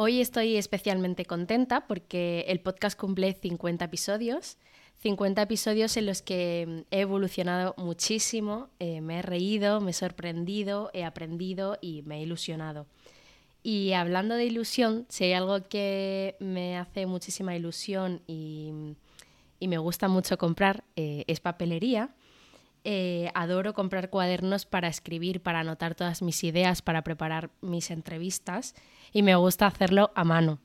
Hoy estoy especialmente contenta porque el podcast cumple 50 episodios. 50 episodios en los que he evolucionado muchísimo, eh, me he reído, me he sorprendido, he aprendido y me he ilusionado. Y hablando de ilusión, si hay algo que me hace muchísima ilusión y, me gusta mucho comprar, eh, es papelería. Eh, adoro comprar cuadernos para escribir, para anotar todas mis ideas, para preparar mis entrevistas y me gusta hacerlo a mano.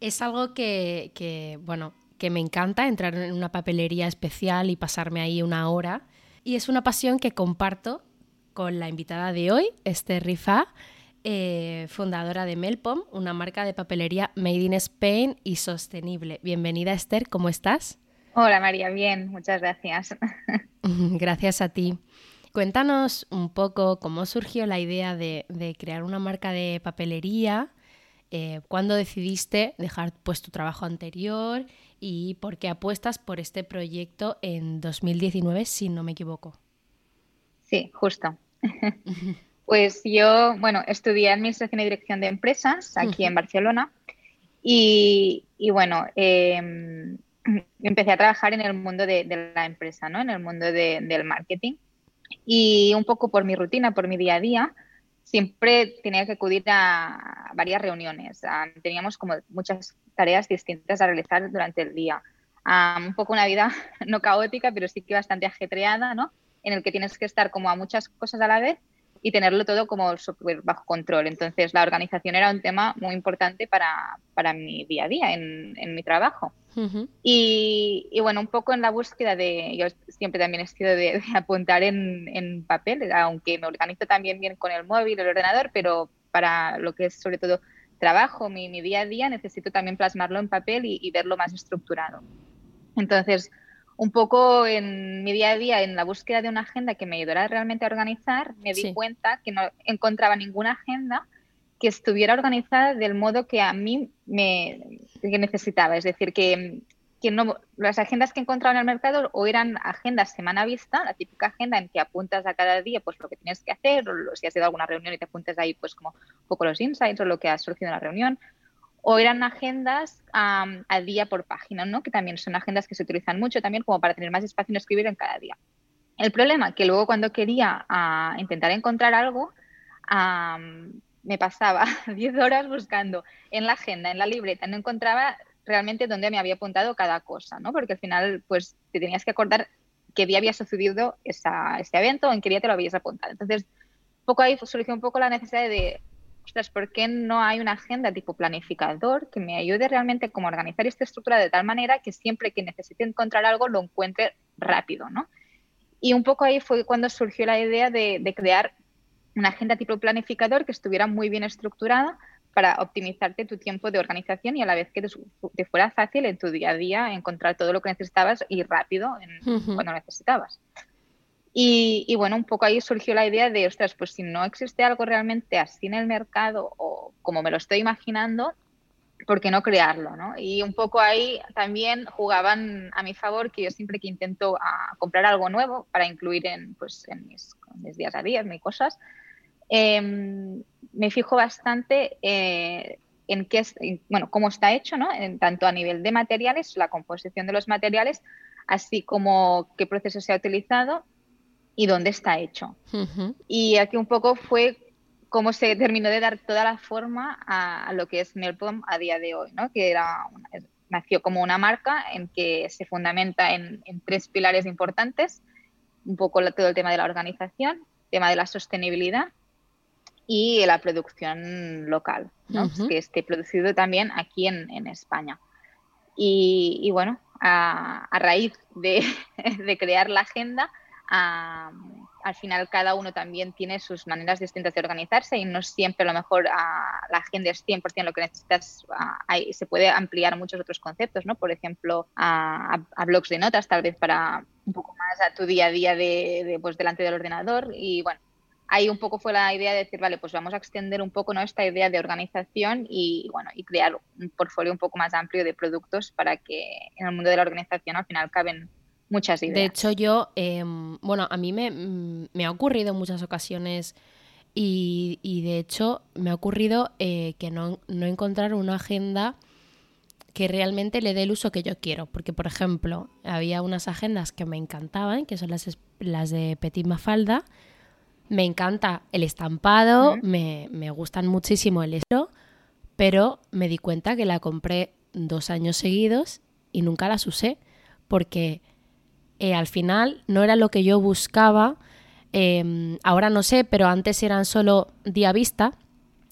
Es algo que, bueno, que me encanta entrar en una papelería especial y pasarme ahí una hora. Y es una pasión que comparto con la invitada de hoy, Esther Rifa, eh, fundadora de Melpom, una marca de papelería made in Spain y sostenible. Bienvenida Esther, ¿cómo estás? Hola María, bien, muchas gracias. Gracias a ti. Cuéntanos un poco cómo surgió la idea de, crear una marca de papelería, eh, cuándo decidiste dejar pues, tu trabajo anterior y por qué apuestas por este proyecto en 2019, si no me equivoco. Sí, justo. pues yo, bueno, estudié Administración y Dirección de Empresas aquí en Barcelona y, bueno, em, empecé a trabajar en el mundo de, la empresa, ¿no? En el mundo del marketing. Y un poco por mi rutina, por mi día a día, siempre tenía que acudir a varias reuniones. teníamos como muchas tareas distintas a realizar durante el día. un poco una vida no caótica, pero sí que bastante ajetreada, ¿no? En el que tienes que estar como a muchas cosas a la vez y tenerlo todo como súper bajo control. Entonces, la organización era un tema muy importante para, para mi día a día en, en mi trabajo. y, y, bueno, un poco en la búsqueda de, yo siempre también he sido de, apuntar en, en, papel, aunque me organizo también bien con el móvil, el ordenador, pero para lo que es sobre todo trabajo, mi, mi día a día, necesito también plasmarlo en papel y, y verlo más estructurado. Entonces, un poco en mi día a día, en la búsqueda de una agenda que me ayudara realmente a organizar, me di Sí. cuenta que no encontraba ninguna agenda que estuviera organizada del modo que a mí me que necesitaba. Es decir, que, que no, las agendas que encontraba en el mercado o eran agendas semana vista, la típica agenda en que apuntas a cada día pues lo que tienes que hacer, o si has ido a alguna reunión y te apuntas ahí pues como un poco los insights o lo que has surgido en la reunión, o eran agendas am, a día por página, ¿no? que también son agendas que se utilizan mucho también como para tener más espacio en escribir en cada día. El problema que luego cuando quería ah, intentar encontrar algo, am, me pasaba 10 horas buscando en la agenda, en la libreta, no encontraba realmente dónde me había apuntado cada cosa, ¿no? Porque al final, pues, te tenías que acordar qué día había sucedido esa, ese evento en qué día te lo habías apuntado. Entonces, poco ahí surgió un poco la necesidad de, ostras, ¿por qué no hay una agenda tipo planificador que me ayude realmente como a organizar esta estructura de tal manera que siempre que necesite encontrar algo lo encuentre rápido, ¿no? Y un poco ahí fue cuando surgió la idea de, de crear una agenda tipo planificador que estuviera muy bien estructurada para optimizarte tu tiempo de organización y a la vez que te, fuera fácil en tu día a día encontrar todo lo que necesitabas y rápido en- cuando necesitabas. Y, y bueno, un poco ahí surgió la idea de, ostras, pues si no existe algo realmente así en el mercado o como me lo estoy imaginando, ¿por qué no crearlo? ¿no? Y un poco ahí también jugaban a mi favor que yo siempre que intento ah, comprar algo nuevo para incluir en, pues, en mis, mis días a día, en mis cosas, em, me fijo bastante eh, en qué en, bueno, cómo está hecho, ¿no? En, tanto a nivel de materiales, la composición de los materiales, así como qué proceso se ha utilizado y dónde está hecho. Y aquí un poco fue cómo se terminó de dar toda la forma a, a lo que es Melpom a día de hoy, ¿no? que era una- nació como una marca en que se fundamenta en, en tres pilares importantes, un poco la- todo el tema de la organización, tema de la sostenibilidad y la producción local, que esté producido también aquí en, en España. Y, y bueno, a, a raíz de, de crear la agenda, al final cada uno también tiene sus maneras distintas de organizarse y no siempre a lo mejor a, la agenda es 100% lo que necesitas, hay- se puede ampliar muchos otros conceptos, ¿no? Por ejemplo, a blogs de notas tal vez para un poco más a tu día a día de, de, pues, delante del ordenador y bueno, ahí un poco fue la idea de decir, vale, pues vamos a extender un poco ¿no? esta idea de organización y, bueno, y crear un portfolio un poco más amplio de productos para que en el mundo de la organización al final caben muchas ideas. De hecho, yo, em, bueno, a mí me, mm, me ha ocurrido en muchas ocasiones y, y de hecho me ha ocurrido eh, que no, no encontrar una agenda que realmente le dé el uso que yo quiero. Porque, por ejemplo, había unas agendas que me encantaban, que son las, las de Petit Mafalda. Me encanta el estampado, me, me gustan muchísimo el estilo, pero me di cuenta que la compré dos años seguidos y nunca las usé porque eh, al final no era lo que yo buscaba. eh, ahora no sé, pero antes eran solo día vista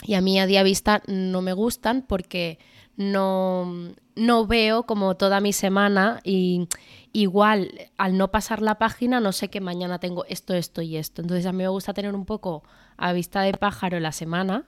y a mí a día vista no me gustan porque no, no veo como toda mi semana y igual al no pasar la página no sé que mañana tengo esto, esto y esto. Entonces a mí me gusta tener un poco a vista de pájaro la semana.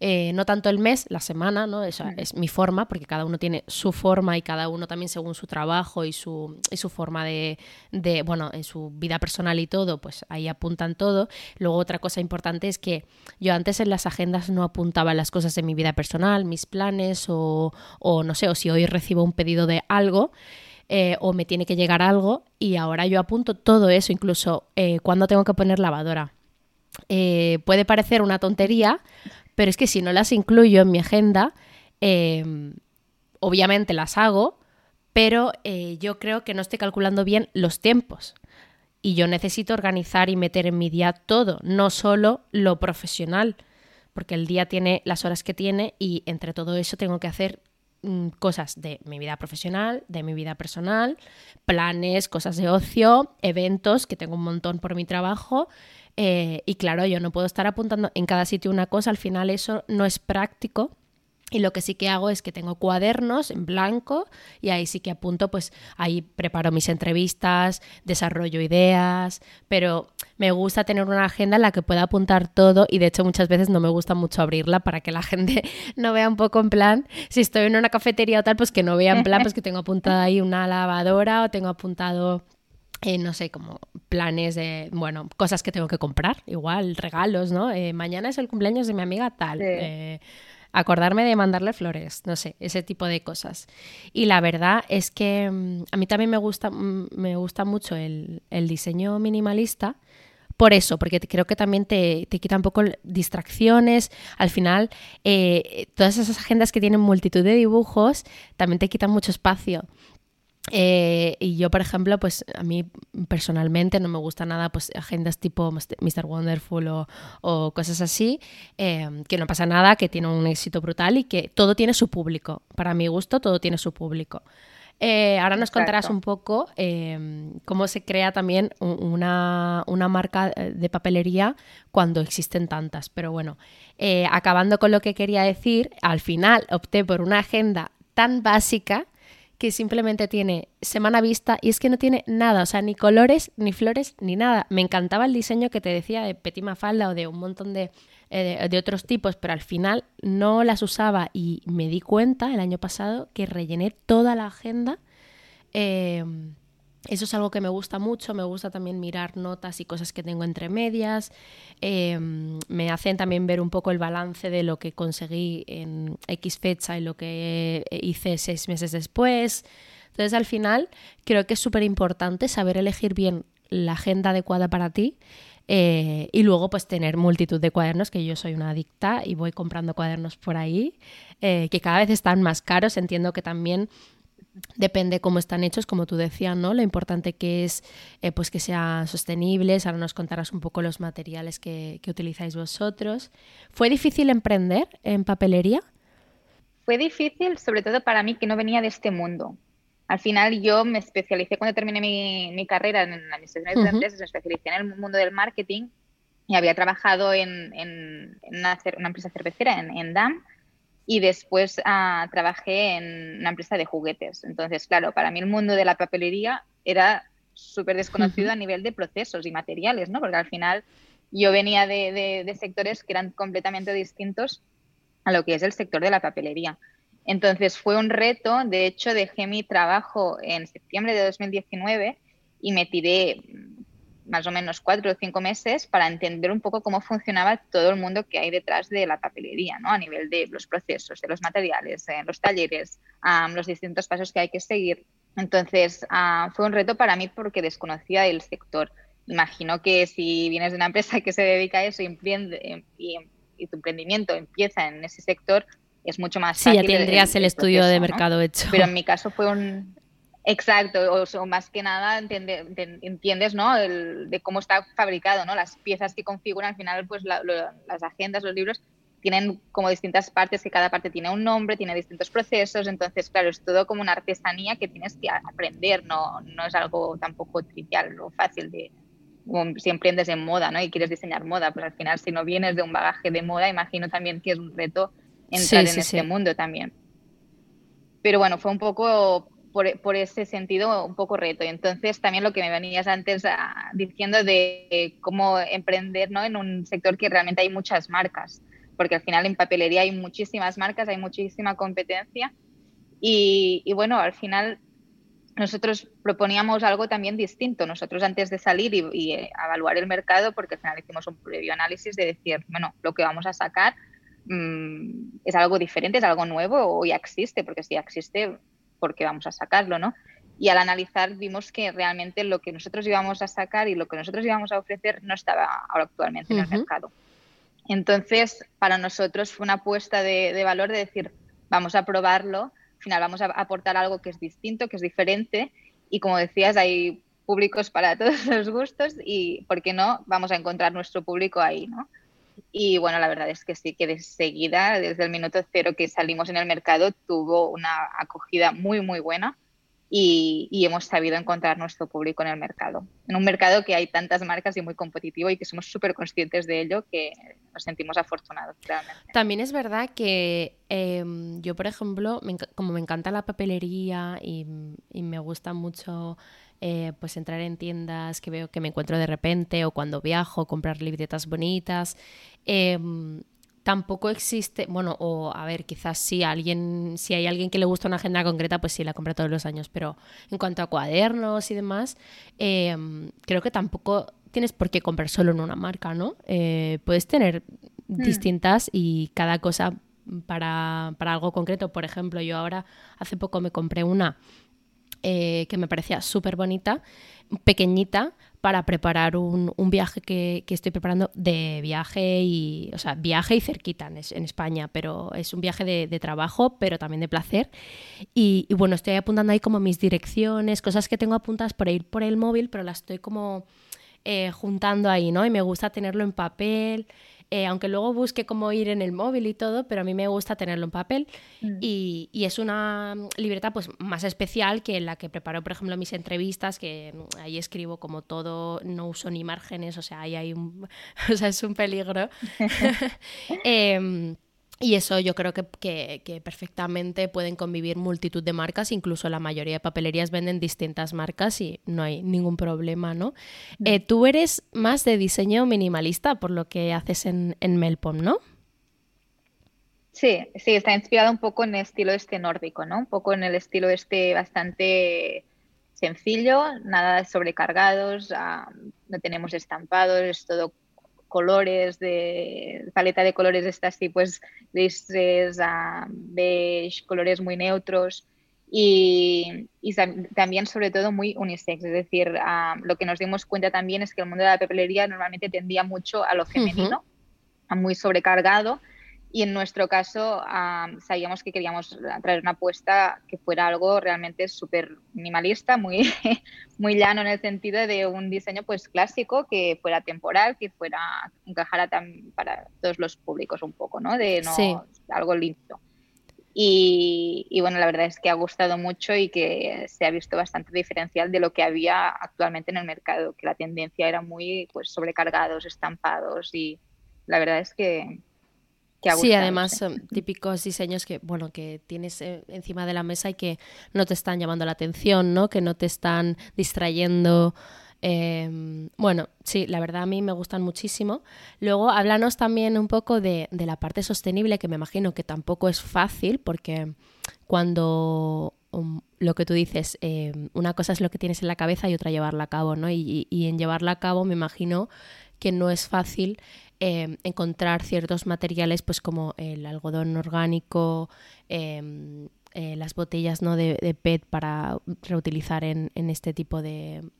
Eh, no tanto el mes, la semana, ¿no? Esa es mi forma, porque cada uno tiene su forma y cada uno también según su trabajo y su, y su forma de, de, bueno, en su vida personal y todo, pues ahí apuntan todo. Luego otra cosa importante es que yo antes en las agendas no apuntaba las cosas de mi vida personal, mis planes o, o no sé, o si hoy recibo un pedido de algo, eh, o me tiene que llegar algo y ahora yo apunto todo eso, incluso eh, cuando tengo que poner lavadora. Eh, puede parecer una tontería, pero es que si no las incluyo en mi agenda, eh, obviamente las hago, pero eh, yo creo que no estoy calculando bien los tiempos. Y yo necesito organizar y meter en mi día todo, no solo lo profesional, porque el día tiene las horas que tiene y entre todo eso tengo que hacer mm, cosas de mi vida profesional, de mi vida personal, planes, cosas de ocio, eventos, que tengo un montón por mi trabajo. Eh, y claro, yo no puedo estar apuntando en cada sitio una cosa, al final eso no es práctico. Y lo que sí que hago es que tengo cuadernos en blanco y ahí sí que apunto, pues ahí preparo mis entrevistas, desarrollo ideas, pero me gusta tener una agenda en la que pueda apuntar todo y de hecho muchas veces no me gusta mucho abrirla para que la gente no vea un poco en plan, si estoy en una cafetería o tal, pues que no vea en plan, pues que tengo apuntada ahí una lavadora o tengo apuntado eh, no sé, como planes de, bueno, cosas que tengo que comprar, igual, regalos, ¿no? Eh, mañana es el cumpleaños de mi amiga tal. Eh, acordarme de mandarle flores, no sé, ese tipo de cosas. Y la verdad es que mm, a mí también me gusta, mm, me gusta mucho el, diseño minimalista. Por eso, porque creo que también te, te quita un poco distracciones. Al final, eh, todas esas agendas que tienen multitud de dibujos también te quitan mucho espacio. Eh, y yo, por ejemplo, pues a mí personalmente no me gusta nada pues agendas tipo Mr. Wonderful o, cosas así, eh, que no pasa nada, que tiene un éxito brutal y que todo tiene su público. Para mi gusto, todo tiene su público. Eh, ahora nos contarás un poco cómo se crea también una, una, marca de papelería cuando existen tantas. Pero bueno, acabando con lo que quería decir, al final opté por una agenda tan básica que simplemente tiene semana vista y es que no tiene nada, o sea, ni colores, ni flores, ni nada. Me encantaba el diseño que te decía de Petit Mafalda o de un montón de, eh, de, otros tipos, pero al final no las usaba y me di cuenta el año pasado que rellené toda la agenda. Eh, eso es algo que me gusta mucho, me gusta también mirar notas y cosas que tengo entre medias, em, me hacen también ver un poco el balance de lo que conseguí en X fecha y lo que hice seis meses después. Entonces al final creo que es súper importante saber elegir bien la agenda adecuada para ti eh, y luego pues tener multitud de cuadernos, que yo soy una adicta y voy comprando cuadernos por ahí, eh, que cada vez están más caros, entiendo que también Depende cómo están hechos, como tú decías, ¿no? Lo importante que es eh, pues que sean sostenibles. Ahora nos contarás un poco los materiales que, utilizáis vosotros. ¿Fue difícil emprender en papelería? Fue difícil, sobre todo para mí, que no venía de este mundo. Al final yo me especialicé cuando terminé mi, carrera en la administración de empresas, me especialicé en el mundo del marketing y había trabajado en, una, empresa cervecera, en, en DAM, y después ah, trabajé en una empresa de juguetes. Entonces, claro, para mí el mundo de la papelería era súper desconocido a nivel de procesos y materiales, ¿no? Porque al final yo venía de, sectores que eran completamente distintos a lo que es el sector de la papelería. Entonces fue un reto, de hecho dejé mi trabajo en septiembre de 2019 y me tiré más o menos cuatro o cinco meses para entender un poco cómo funcionaba todo el mundo que hay detrás de la papelería, ¿no? A nivel de los procesos, de los materiales, de los talleres, los distintos pasos que hay que seguir. Entonces, ah, fue un reto para mí porque desconocía el sector. Imagino que si vienes de una empresa que se dedica a eso y, y, tu emprendimiento empieza en ese sector, es mucho más fácil. Sí, ya tendrías el, estudio de mercado hecho. Pero en mi caso fue un, Exacto, o, más que nada entiendes, ¿no? de cómo está fabricado, ¿no? Las piezas que configuran, al final, pues las agendas, los libros, tienen como distintas partes, que cada parte tiene un nombre, tiene distintos procesos, entonces, claro, es todo como una artesanía que tienes que aprender, no, no es algo tampoco trivial o fácil de, si emprendes en moda, ¿no? Y quieres diseñar moda, pues al final, si no vienes de un bagaje de moda, imagino también que es un reto entrar en este mundo también. Pero bueno, fue un poco por, ese sentido un poco reto. Y entonces también lo que me venías antes ah, diciendo de cómo emprender ¿no? en un sector que realmente hay muchas marcas, porque al final en papelería hay muchísimas marcas, hay muchísima competencia. Y, bueno, al final nosotros proponíamos algo también distinto. Nosotros antes de salir y, eh, evaluar el mercado, porque al final hicimos un previo análisis de decir, bueno, lo que vamos a sacar mm, es algo diferente, es algo nuevo o ya existe, porque si ya existe, porque vamos a sacarlo, ¿no? Y al analizar vimos que realmente lo que nosotros íbamos a sacar y lo que nosotros íbamos a ofrecer no estaba ahora actualmente en el mercado. Entonces, para nosotros fue una apuesta de, valor de decir, vamos a probarlo, al final vamos a aportar algo que es distinto, que es diferente, y como decías, hay públicos para todos los gustos y, ¿por qué no? Vamos a encontrar nuestro público ahí, ¿no? Y bueno, la verdad es que sí, que de seguida, desde el minuto cero que salimos en el mercado, tuvo una acogida muy, muy buena. y, hemos sabido encontrar nuestro público en el mercado. En un mercado que hay tantas marcas y muy competitivo y que somos súper conscientes de ello que nos sentimos afortunados realmente. También es verdad que em, yo, por ejemplo, como me encanta la papelería y, me gusta mucho eh, pues entrar en tiendas que veo que me encuentro de repente o cuando viajo, comprar libretas bonitas. Em, tampoco existe, bueno, o a ver, quizás si alguien, si hay alguien que le gusta una agenda concreta, pues sí, la compra todos los años, pero en cuanto a cuadernos y demás, em, creo que tampoco tienes por qué comprar solo en una marca, ¿no? Eh, puedes tener hmm. distintas y cada cosa para, para algo concreto. Por ejemplo, yo ahora hace poco me compré una eh, que me parecía súper bonita, pequeñita, para preparar un, viaje que, estoy preparando de viaje y, o sea, viaje y cerquita en, España, pero es un viaje de, trabajo, pero también de placer. Y, bueno, estoy apuntando ahí como mis direcciones, cosas que tengo apuntadas por ir por el móvil, pero las estoy como eh, juntando ahí, ¿no? Y me gusta tenerlo en papel. Eh, aunque luego busque cómo ir en el móvil y todo, pero a mí me gusta tenerlo en papel mm. y, es una libreta pues más especial que la que preparo, por ejemplo, mis entrevistas, que ahí escribo como todo, no uso ni márgenes, o sea, ahí hay un, o sea, es un peligro. eh, y eso yo creo que, perfectamente pueden convivir multitud de marcas, incluso la mayoría de papelerías venden distintas marcas y no hay ningún problema, ¿no? Eh, tú eres más de diseño minimalista por lo que haces en, en Melpom, ¿no? Sí, sí, está inspirado un poco en el estilo este nórdico, ¿no? Un poco en el estilo este bastante sencillo, nada sobrecargados, no tenemos estampados, es todo colores, de paleta de colores esta así, pues grises, uh, beige, colores muy neutros y, también sobre todo muy unisex. Es decir, lo que nos dimos cuenta también es que el mundo de la papelería normalmente tendía mucho a lo femenino, a muy sobrecargado y en nuestro caso sabíamos que queríamos traer una apuesta que fuera algo realmente súper minimalista, muy, muy llano en el sentido de un diseño pues clásico que fuera temporal, que fuera encajara para todos los públicos un poco, ¿no? De no algo limpio. Y, y, bueno, la verdad es que ha gustado mucho y que se ha visto bastante diferencial de lo que había actualmente en el mercado, que la tendencia era muy pues sobrecargados, estampados y la verdad es que sí, además son típicos diseños que, bueno, que tienes eh, encima de la mesa y que no te están llamando la atención, ¿no? Que no te están distrayendo. Em, bueno, sí, la verdad a mí me gustan muchísimo. Luego, háblanos también un poco de, la parte sostenible, que me imagino que tampoco es fácil, porque cuando um, lo que tú dices, em, una cosa es lo que tienes en la cabeza y otra llevarla a cabo, ¿no? Y, y en llevarla a cabo me imagino que no es fácil Em, encontrar ciertos materiales pues como el algodón orgánico, em, eh, las botellas ¿no? de, PET para reutilizar en, este tipo de,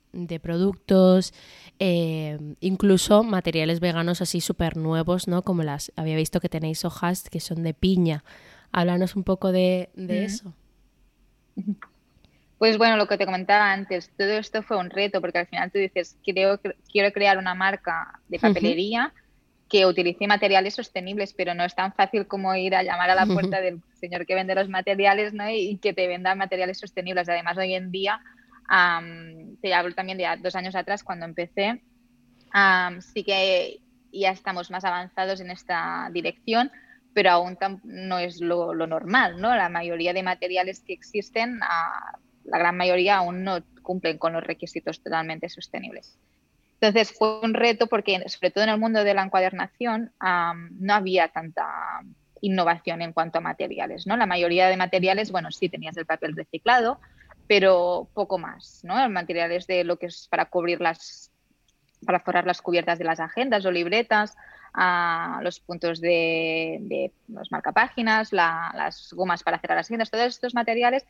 productos, em, incluso materiales veganos así súper nuevos, ¿no? como las, había visto que tenéis hojas que son de piña. Háblanos un poco de, eso. Pues bueno, lo que te comentaba antes, todo esto fue un reto porque al final tú dices, quiero, quiero crear una marca de papelería que utilice materiales sostenibles, pero no es tan fácil como ir a llamar a la puerta del señor que vende los materiales ¿no? y que te venda materiales sostenibles. Además, hoy en día, te hablo también de dos años atrás, cuando empecé, sí que ya estamos más avanzados en esta dirección, pero aún no es lo, normal. ¿no? La mayoría de materiales que existen, la gran mayoría aún no cumplen con los requisitos totalmente sostenibles. Entonces fue un reto porque, sobre todo en el mundo de la encuadernación, no había tanta innovación en cuanto a materiales. ¿no? La mayoría de materiales, bueno, sí tenías el papel reciclado, pero poco más. ¿no? Materiales de lo que es para cubrir las, para forrar las cubiertas de las agendas o libretas, a los puntos de, de los marcapáginas, las gomas para cerrar las agendas, todos estos materiales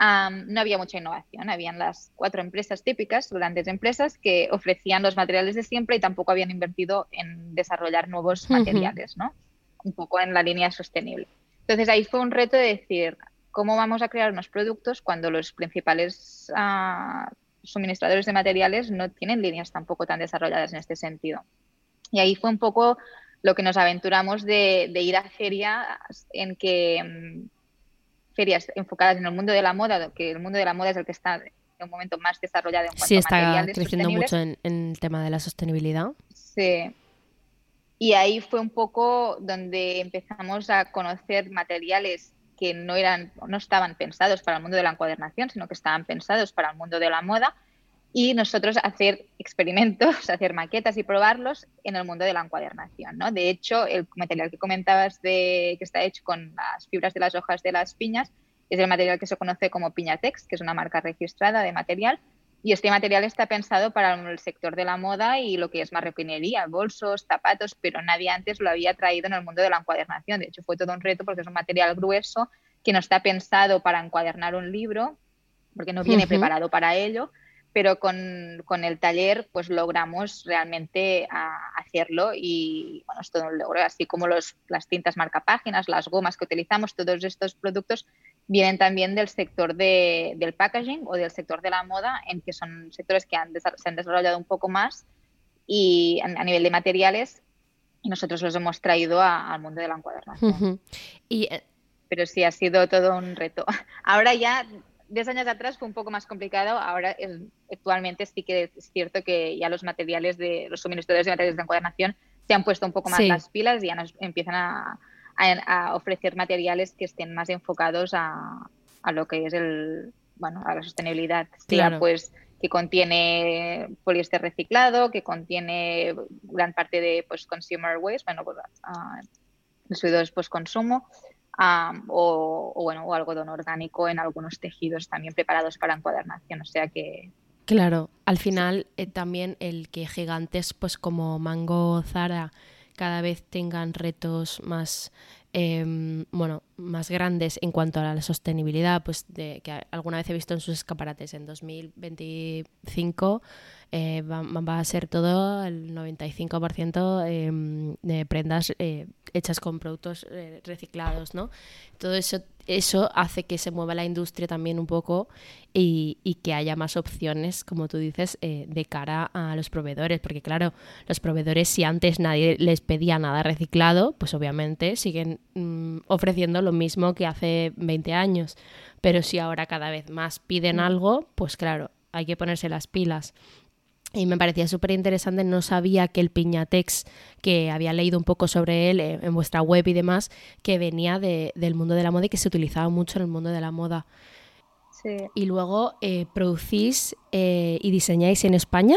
no había mucha innovación. Habían las cuatro empresas típicas, grandes empresas, que ofrecían los materiales de siempre y tampoco habían invertido en desarrollar nuevos materiales, ¿no? Un poco en la línea sostenible. Entonces ahí fue un reto de decir, ¿cómo vamos a crear unos productos cuando los principales ah, suministradores de materiales no tienen líneas tampoco tan desarrolladas en este sentido? Y ahí fue un poco lo que nos aventuramos de, de ir a ferias en que mm, ferias enfocadas en el mundo de la moda, que el mundo de la moda es el que está en un momento más desarrollado en cuanto sí, a está materiales creciendo mucho en, en el tema de la sostenibilidad. Sí. Y ahí fue un poco donde empezamos a conocer materiales que no eran, no estaban pensados para el mundo de la encuadernación, sino que estaban pensados para el mundo de la moda y nosotros hacer experimentos, hacer maquetas y probarlos en el mundo de la encuadernación. ¿no? De hecho, el material que comentabas de, que está hecho con las fibras de las hojas de las piñas es el material que se conoce como Piñatex, que es una marca registrada de material. Y este material está pensado para el sector de la moda y lo que es marroquinería, bolsos, zapatos, pero nadie antes lo había traído en el mundo de la encuadernación. De hecho, fue todo un reto porque es un material grueso que no está pensado para encuadernar un libro, porque no viene preparado para ello, pero con, con el taller pues logramos realmente a- hacerlo y bueno, es todo un logro, así como los, las tintas marcapáginas, las gomas que utilizamos, todos estos productos vienen también del sector de- del packaging o del sector de la moda, en que son sectores que han se han desarrollado un poco más y a, a nivel de materiales y nosotros los hemos traído a- al mundo de la encuadernación. Ujú. Y eh, Pero sí, ha sido todo un reto. Ahora ya, 10 años atrás fue un poco más complicado, ahora es- actualmente sí que es cierto que ya los materiales de los suministradores de materiales de encuadernación se han puesto un poco más Sí. las pilas y ya nos empiezan a, a- a ofrecer materiales que estén más enfocados a, a lo que es el, bueno, a la sostenibilidad. Sea Claro. pues que contiene poliéster reciclado, que contiene gran parte de pues consumer waste, bueno, pues, ah, residuos post-consumo, am, o, o, bueno, o algodón orgánico en algunos tejidos también preparados para encuadernación. O sea que Claro, al final eh, también el que gigantes pues como Mango, Zara cada vez tengan retos más em, bueno más grandes en cuanto a la sostenibilidad, pues de que alguna vez he visto en sus escaparates en 2025 eh, va, va a ser todo el 95% em, de prendas eh, hechas con productos eh, reciclados, ¿no? Todo eso eso hace que se mueva la industria también un poco y, que haya más opciones, como tú dices, eh, de cara a los proveedores. Porque claro, los proveedores, si antes nadie les pedía nada reciclado, pues obviamente siguen mm, ofreciendo lo mismo que hace 20 años. Pero si ahora cada vez más piden algo, pues claro, hay que ponerse las pilas. Y me parecía súper interesante, no sabía que el Piñatex, que había leído un poco sobre él eh, en vuestra web y demás, que venía de- del mundo de la moda y que se utilizaba mucho en el mundo de la moda. sí. Y luego eh, producís eh, y diseñáis en España.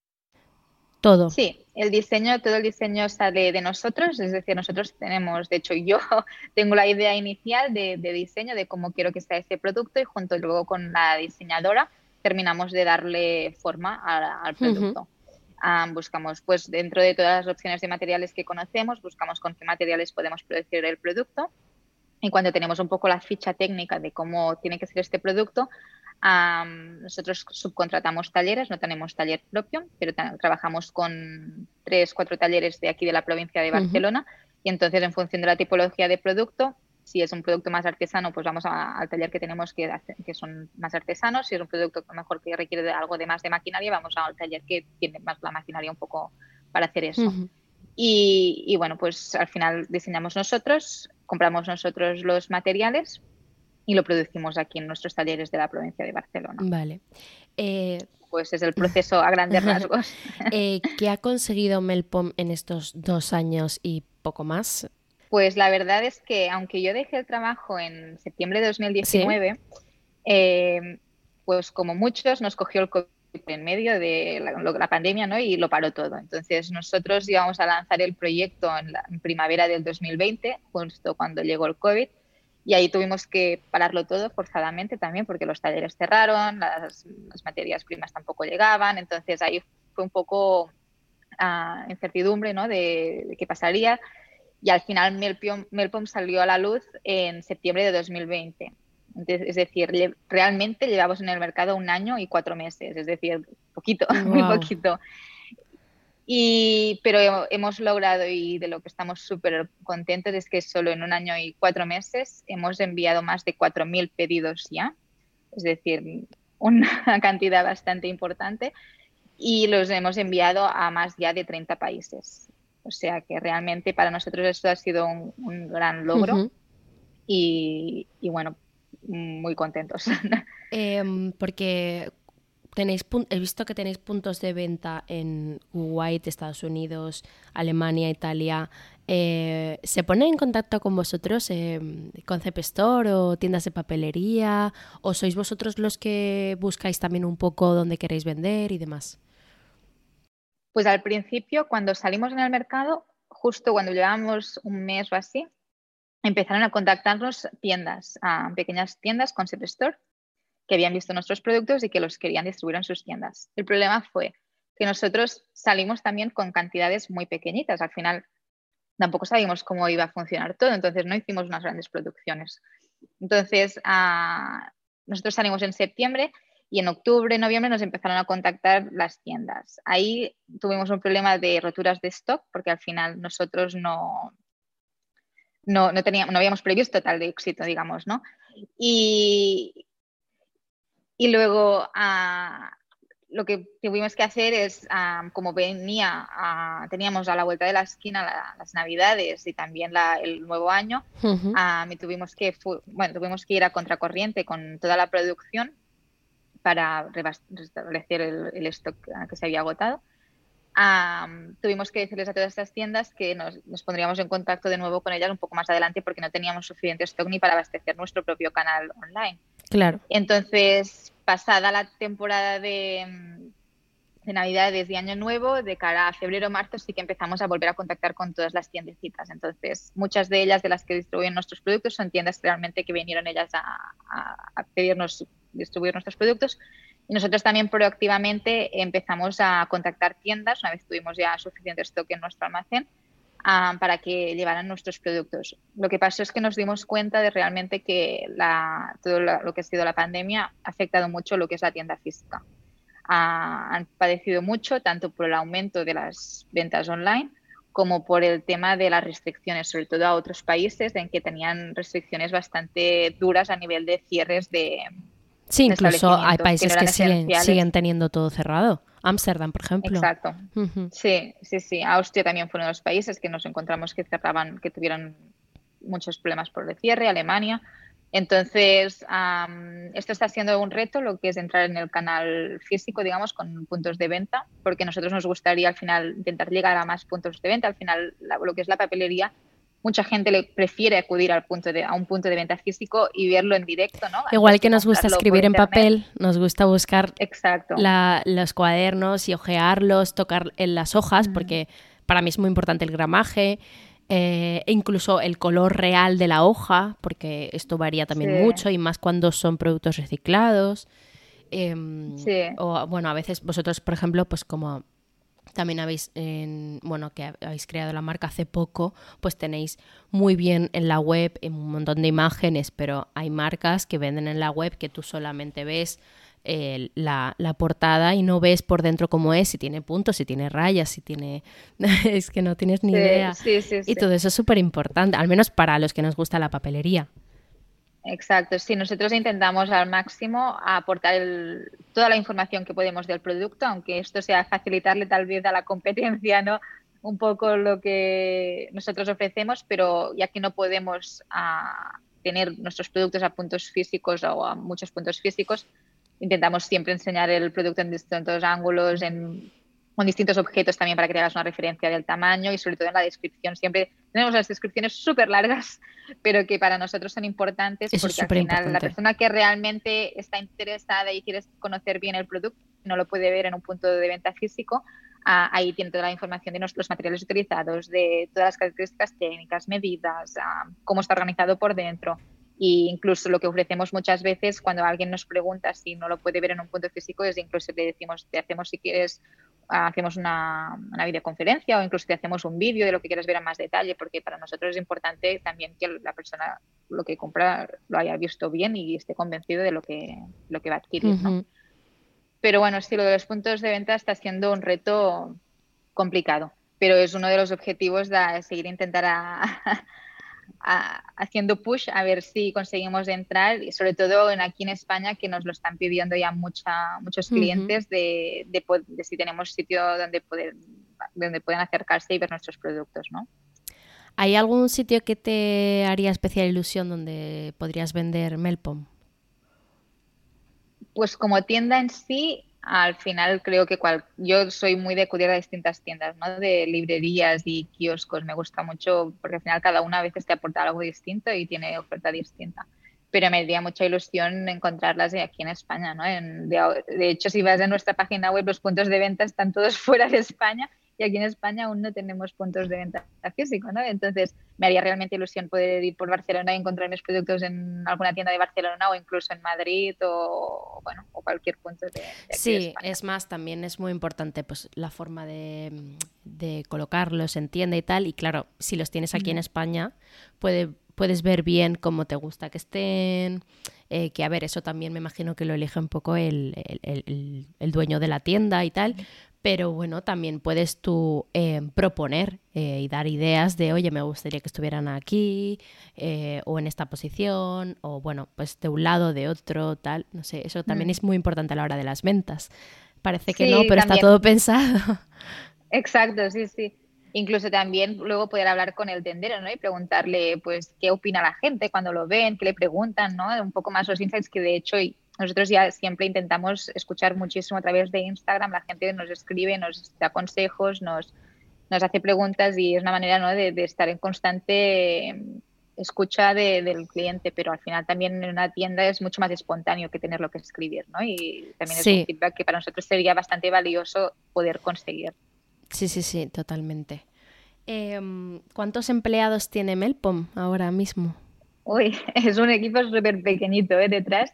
Todo. Sí, el diseño, todo el diseño sale de nosotros, es decir, nosotros tenemos, de hecho yo tengo la idea inicial de, de diseño de cómo quiero que sea ese producto y junto luego con la diseñadora terminamos de darle forma a- al producto. Ah, buscamos, pues dentro de todas las opciones de materiales que conocemos, buscamos con qué materiales podemos producir el producto y cuando tenemos un poco la ficha técnica de cómo tiene que ser este producto, Am, nosotros subcontratamos talleres, no tenemos taller propio, pero trabajamos con tres, cuatro talleres de aquí de la provincia de. Barcelona y entonces en función de la tipología de producto, si es un producto más artesano, pues vamos a- al taller que tenemos que, que son más artesanos, si es un producto a lo mejor que requiere de algo de más de maquinaria, vamos al taller que tiene más la maquinaria un poco para hacer eso. Ujú. Y, y bueno, pues al final diseñamos nosotros, compramos nosotros los materiales y lo producimos aquí en nuestros talleres de la provincia de Barcelona. Vale. Eh, Pues es el proceso a grandes rasgos. eh, ¿Qué ha conseguido Melpom en estos dos años y poco más? Pues la verdad es que aunque yo dejé el trabajo en septiembre de 2019, eh, pues como muchos nos cogió el COVID en medio de la, la pandemia ¿no? y lo paró todo. Entonces nosotros íbamos a lanzar el proyecto en, la, en primavera del 2020, justo cuando llegó el COVID, y ahí tuvimos que pararlo todo forzadamente también porque los talleres cerraron, las, las materias primas tampoco llegaban, entonces ahí fue un poco ah, incertidumbre ¿no? de, de qué pasaría. y al final Melpom, salió a la luz en septiembre de 2020. Es decir, realmente llevamos en el mercado un año y cuatro meses, es decir, poquito, muy poquito. Y, pero hemos logrado y de lo que estamos súper contentos es que solo en un año y cuatro meses hemos enviado más de 4.000 pedidos ya, es decir, una cantidad bastante importante. Y los hemos enviado a más ya de 30 países. O sea que realmente para nosotros esto ha sido un, gran logro. Y, bueno, muy contentos. Em, porque tenéis he visto que tenéis puntos de venta en Kuwait, Estados Unidos, Alemania, Italia. Eh, ¿Se ponen en contacto con vosotros eh, Concept Store o tiendas de papelería? ¿O sois vosotros los que buscáis también un poco dónde queréis vender y demás? Pues al principio, cuando salimos en el mercado, justo cuando llevábamos un mes o así, empezaron a contactarnos tiendas, pequeñas tiendas, Concept Store, que habían visto nuestros productos y que los querían distribuir en sus tiendas. El problema fue que nosotros salimos también con cantidades muy pequeñitas. Al final tampoco sabíamos cómo iba a funcionar todo, entonces no hicimos unas grandes producciones. Entonces, ah, nosotros salimos en septiembre y en octubre, noviembre nos empezaron a contactar las tiendas. Ahí tuvimos un problema de roturas de stock porque al final nosotros no, no, teníamos, no habíamos previsto tal de éxito, digamos, ¿no? Y, y luego ah, lo que tuvimos que hacer es, ah, como venía, ah, teníamos a la vuelta de la esquina las navidades y también el nuevo año, tuvimos, que, bueno, tuvimos que ir a contracorriente con toda la producción para restablecer el, stock que se había agotado. Tuvimos que decirles a todas estas tiendas que nos, nos, pondríamos en contacto de nuevo con ellas un poco más adelante porque no teníamos suficiente stock ni para abastecer nuestro propio canal online. Claro. Entonces, pasada la temporada de, de Navidades y Año Nuevo, de cara a febrero marzo, sí que empezamos a volver a contactar con todas las tiendecitas. Entonces, muchas de ellas de las que distribuyen nuestros productos son tiendas realmente que vinieron ellas a, a pedirnos distribuir nuestros productos. Y nosotros también proactivamente empezamos a contactar tiendas, una vez tuvimos ya suficiente stock en nuestro almacén, para que llevaran nuestros productos. Lo que pasó es que nos dimos cuenta de realmente que todo lo que ha sido la pandemia ha afectado mucho lo que es la tienda física. han padecido mucho tanto por el aumento de las ventas online como por el tema de las restricciones, sobre todo a otros países en que tenían restricciones bastante duras a nivel de cierres de... Sí, incluso hay países que, siguen teniendo todo cerrado. Ámsterdam, por ejemplo. Exacto. Sí, sí, sí. Austria también fue uno de los países que nos encontramos que cerraban, que tuvieron muchos problemas por el cierre, Alemania. Entonces, esto está siendo un reto, lo que es entrar en el canal físico, digamos, con puntos de venta, porque nosotros nos gustaría al final intentar llegar a más puntos de venta. Al final, lo que es la papelería mucha gente le prefiere acudir al punto de, a un punto de venta físico y verlo en directo, ¿no? Igual que nos gusta escribir en papel, nos gusta buscar los cuadernos y ojearlos, tocar en las hojas, porque para mí es muy importante el gramaje. Eh, e incluso el color real de la hoja, porque esto varía también mucho y más cuando son productos reciclados. Em, o bueno, a veces vosotros, por ejemplo, pues como también habéis, bueno, que habéis creado la marca hace poco, pues tenéis muy bien en la web un montón de imágenes, pero hay marcas que venden en la web que tú solamente ves la, portada y no ves por dentro cómo es, si tiene puntos, si tiene rayas, si tiene... es que no tienes ni idea. y todo eso es súper importante, al menos para los que nos gusta la papelería. Exacto, sí, nosotros intentamos al máximo aportar toda la información que podemos del producto, aunque esto sea facilitarle tal vez a la competencia, ¿no? Un poco lo que nosotros ofrecemos, pero ya que no podemos ah, tener nuestros productos a puntos físicos o a muchos puntos físicos, intentamos siempre enseñar el producto en distintos ángulos, en con distintos objetos también para que te hagas una referencia del tamaño y sobre todo en la descripción. Siempre tenemos las descripciones súper largas, pero que para nosotros son importantes porque al final la persona que realmente está interesada y quiere conocer bien el producto no lo puede ver en un punto de venta físico. Ah, ahí tiene toda la información de los materiales utilizados, de todas las características técnicas, medidas, ah, cómo está organizado por dentro. E incluso lo que ofrecemos muchas veces cuando alguien nos pregunta si no lo puede ver en un punto físico es incluso le decimos, te hacemos si quieres hacemos una, una, videoconferencia o incluso te hacemos un vídeo de lo que quieras ver en más detalle, porque para nosotros es importante también que la persona lo que compra lo haya visto bien y esté convencido de lo que, lo que va a adquirir. Pero bueno, sí, lo de los puntos de venta está siendo un reto complicado, pero es uno de los objetivos de seguir intentar a, haciendo push a ver si conseguimos entrar y sobre todo en, aquí en España que nos lo están pidiendo ya mucha, muchos clientes de, de, si tenemos sitio donde poder donde pueden acercarse y ver nuestros productos, ¿no? ¿Hay algún sitio que te haría especial ilusión donde podrías vender Melpom? Pues como tienda en sí, al final creo que cual, yo soy muy de acudir a distintas tiendas, ¿no? De librerías y kioscos. Me gusta mucho porque al final cada una a veces te aporta algo distinto y tiene oferta distinta. Pero me haría mucha ilusión encontrarlas aquí en España, ¿no? de, de, hecho, si vas a nuestra página web, los puntos de venta están todos fuera de España y aquí en España aún no tenemos puntos de venta físicos, ¿no? Entonces me haría realmente ilusión poder ir por Barcelona y encontrar mis productos en alguna tienda de Barcelona o incluso en Madrid o, bueno, o cualquier punto de, Sí, es más, también es muy importante pues la forma de, de, colocarlos en tienda y tal, y claro, si los tienes aquí en España, puede, puedes ver bien cómo te gusta que estén, eh, que a ver, eso también me imagino que lo elige un poco el, el, el, dueño de la tienda y tal, pero bueno, también puedes tú eh, proponer eh, y dar ideas de, oye, me gustaría que estuvieran aquí eh, o en esta posición o bueno, pues de un lado, de otro, tal, no sé, eso también mm. es muy importante a la hora de las ventas. Parece que no, pero está todo pensado. Exacto, sí, sí. Incluso también luego poder hablar con el tendero, ¿no? Y preguntarle, pues, qué opina la gente cuando lo ven, qué le preguntan, ¿no? Un poco más los insights que de hecho nosotros ya siempre intentamos escuchar muchísimo a través de Instagram, la gente nos escribe, nos da consejos, nos, nos hace preguntas y es una manera ¿no? de, estar en constante em, escucha del cliente, pero al final también en una tienda es mucho más espontáneo que tener lo que escribir, ¿no? Y también es un feedback que para nosotros sería bastante valioso poder conseguir. Sí, sí, sí, totalmente. Em, ¿Cuántos empleados tiene Melpom ahora mismo? Uy, es un equipo súper pequeñito ¿eh? detrás.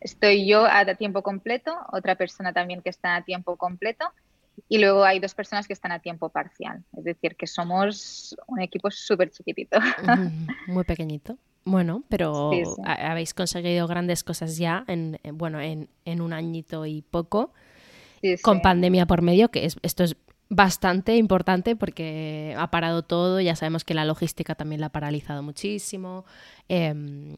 Estoy yo a tiempo completo, otra persona también que está a tiempo completo y luego hay dos personas que están a tiempo parcial. Es decir, que somos un equipo súper chiquitito. Muy pequeñito. Bueno, pero habéis conseguido grandes cosas ya en, bueno, en, un añito y poco, con pandemia por medio, que esto es bastante importante porque ha parado todo, ya sabemos que la logística también la ha paralizado muchísimo. Em,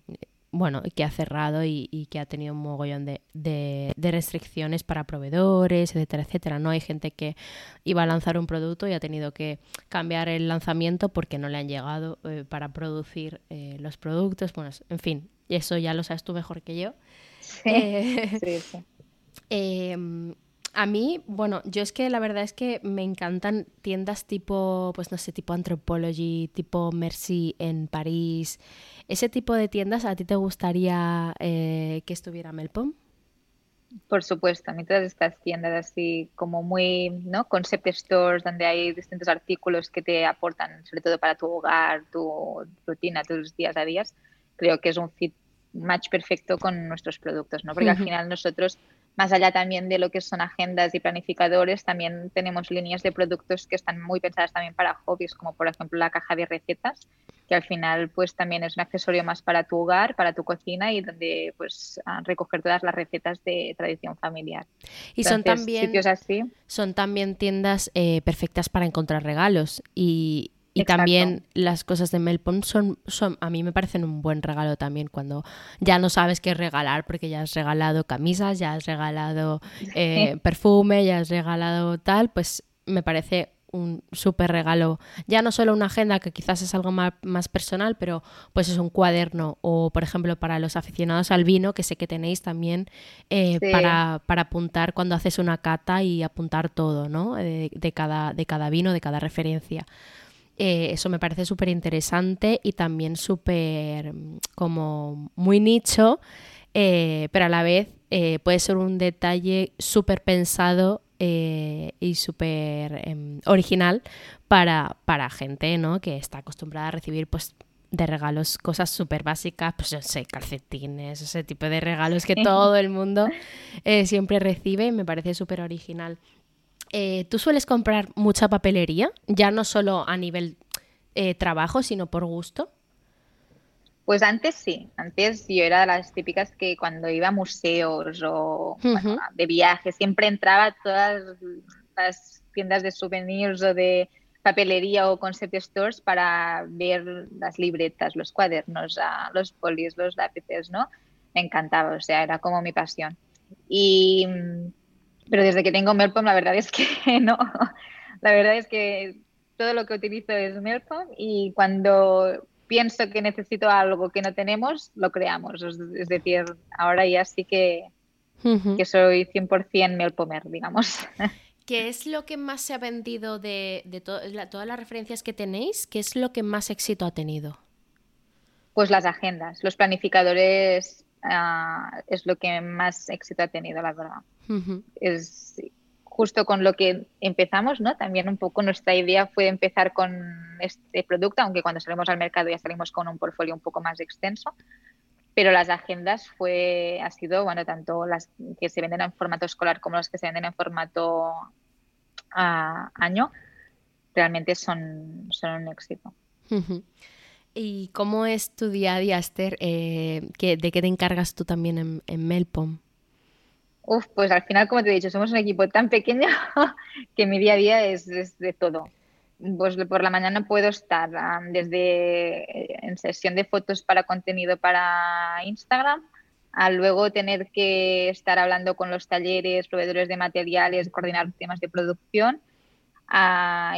bueno, que ha cerrado y, que ha tenido un mogollón de, restricciones para proveedores, etcétera, etcétera. No hay gente que iba a lanzar un producto y ha tenido que cambiar el lanzamiento porque no le han llegado eh, para producir eh, los productos. Bueno, en fin, eso ya lo sabes tú mejor que yo. Sí, eh, sí, em, a mí, bueno, yo es que la verdad es que me encantan tiendas tipo, pues no sé, tipo Anthropology, tipo Merci en París. ¿Ese tipo de tiendas a ti te gustaría eh, que estuviera Melpom? Por supuesto, a mí todas estas tiendas así como muy, ¿no? Concept stores donde hay distintos artículos que te aportan, sobre todo para tu hogar, tu rutina, tus días a días, creo que es un fit match perfecto con nuestros productos, ¿no? Porque al final nosotros más allá también de lo que son agendas y planificadores, también tenemos líneas de productos que están muy pensadas también para hobbies, como por ejemplo la caja de recetas, que al final pues también es un accesorio más para tu hogar, para tu cocina y donde pues recoger todas las recetas de tradición familiar. Y son también sitios así. Son también tiendas eh, perfectas para encontrar regalos y, y también las cosas de Melpon son, son, a mí me parecen un buen regalo también cuando ya no sabes qué regalar porque ya has regalado camisas, ya has regalado eh, perfume, ya has regalado tal, pues me parece un súper regalo. Ya no solo una agenda que quizás es algo más, más, personal, pero pues es un cuaderno o por ejemplo para los aficionados al vino que sé que tenéis también eh, para, para, apuntar cuando haces una cata y apuntar todo, ¿no? de, cada, de cada vino, de cada referencia. Eh, eso me parece súper interesante y también súper mm, como muy nicho, eh, pero a la vez eh, puede ser un detalle súper pensado y súper em, original para, para gente ¿no? que está acostumbrada a recibir pues de regalos cosas súper básicas, pues no sé, calcetines, ese tipo de regalos que todo el mundo siempre recibe, me parece súper original. Eh, ¿Tú sueles comprar mucha papelería? Ya no solo a nivel eh, trabajo, sino por gusto. Pues antes sí, antes yo era de las típicas que cuando iba a museos o de viaje siempre entraba a todas las tiendas de souvenirs o de papelería o concept stores para ver las libretas, los cuadernos, los polis, los lápices, ¿no? Me encantaba, o sea, era como mi pasión. Y, pero desde que tengo Melpom, la verdad es que no. La verdad es que todo lo que utilizo es Melpom y cuando pienso que necesito algo que no tenemos, lo creamos. Es decir, ahora ya sí que, que soy 100% Melpomer, digamos. ¿Qué es lo que más se ha vendido de, todas las referencias que tenéis? ¿Qué es lo que más éxito ha tenido? Pues las agendas, los planificadores ah, es lo que más éxito ha tenido, la verdad. Es justo con lo que empezamos, ¿no? También un poco nuestra idea fue empezar con este producto, aunque cuando salimos al mercado ya salimos con un portfolio un poco más extenso. Pero las agendas fue, ha sido, bueno, tanto las que se venden en formato escolar como las que se venden en formato año, realmente son, son un éxito. ¿Y cómo es tu día a día, Esther? Eh, ¿De qué te encargas tú también en, en Melpom? Uf, pues al final, como te he dicho, somos un equipo tan pequeño que mi día a día es, de todo. Pues por la mañana puedo estar desde eh, en sesión de fotos para contenido para Instagram, a luego tener que estar hablando con los talleres, proveedores de materiales, coordinar temas de producción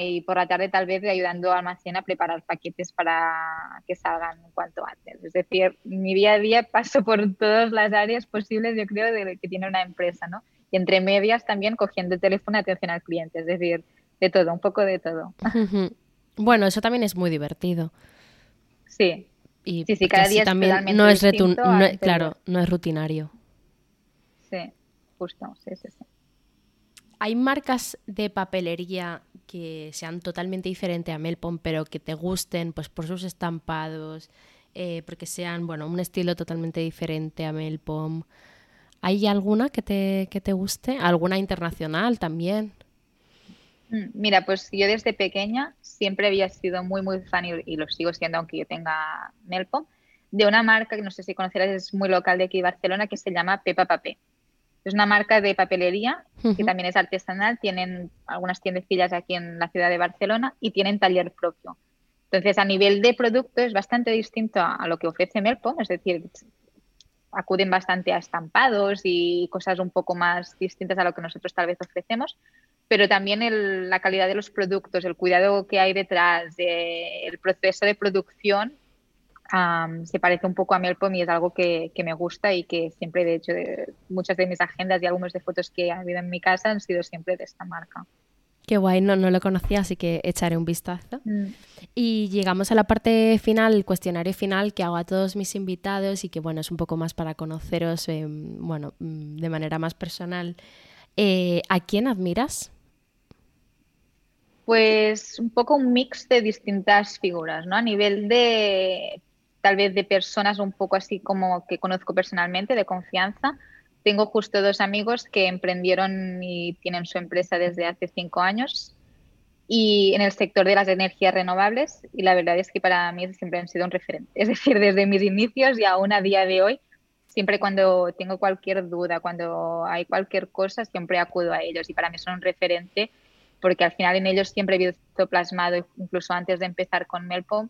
y por la tarde tal vez ayudando a almacén a preparar paquetes para que salgan cuanto antes. Es decir, mi día a día paso por todas las áreas posibles, yo creo, de que tiene una empresa, ¿no? Y entre medias también cogiendo el teléfono de atención al cliente, es decir, de todo, un poco de todo. Bueno, eso también es muy divertido. Sí, y sí, cada día también no es, claro, no es rutinario. Sí, justo, sí, sí, sí. ¿Hay marcas de papelería que sean totalmente diferentes a Melpom, pero que te gusten pues, por sus estampados, eh, porque sean bueno, un estilo totalmente diferente a Melpom? ¿Hay alguna que te, que te guste? ¿Alguna internacional también? Mm, mira, pues yo desde pequeña siempre había sido muy, muy fan y, lo sigo siendo aunque yo tenga Melpom, de una marca que no sé si conocerás, es muy local de aquí Barcelona, que se llama Pepa Papé. Es una marca de papelería que también es artesanal, tienen algunas tiendecillas aquí en la ciudad de Barcelona y tienen taller propio. Entonces, a nivel de producto es bastante distinto a, lo que ofrece Melpom, es decir, acuden bastante a estampados y cosas un poco más distintas a lo que nosotros tal vez ofrecemos, pero también la calidad de los productos, el cuidado que hay detrás, el proceso de producción se parece un poco a Melpom y es algo que, me gusta y que siempre, de hecho, muchas de mis agendas y algunos de fotos que ha habido en mi casa han sido siempre de esta marca. Qué guay, no, no lo conocía, así que echaré un vistazo. Mm. Y llegamos a la parte final, el cuestionario final que hago a todos mis invitados y que, bueno, es un poco más para conoceros, bueno, mm, de manera más personal. Eh, ¿A quién admiras? Pues un poco un mix de distintas figuras, ¿no? A nivel de, tal vez de personas un poco así como que conozco personalmente, de confianza. Tengo justo dos amigos que emprendieron y tienen su empresa desde hace cinco años y en el sector de las energías renovables y la verdad es que para mí siempre han sido un referente. Es decir, desde mis inicios y aún a día de hoy, siempre cuando tengo cualquier duda, cuando hay cualquier cosa, siempre acudo a ellos y para mí son un referente porque al final en ellos siempre he visto plasmado, incluso antes de empezar con Melpo,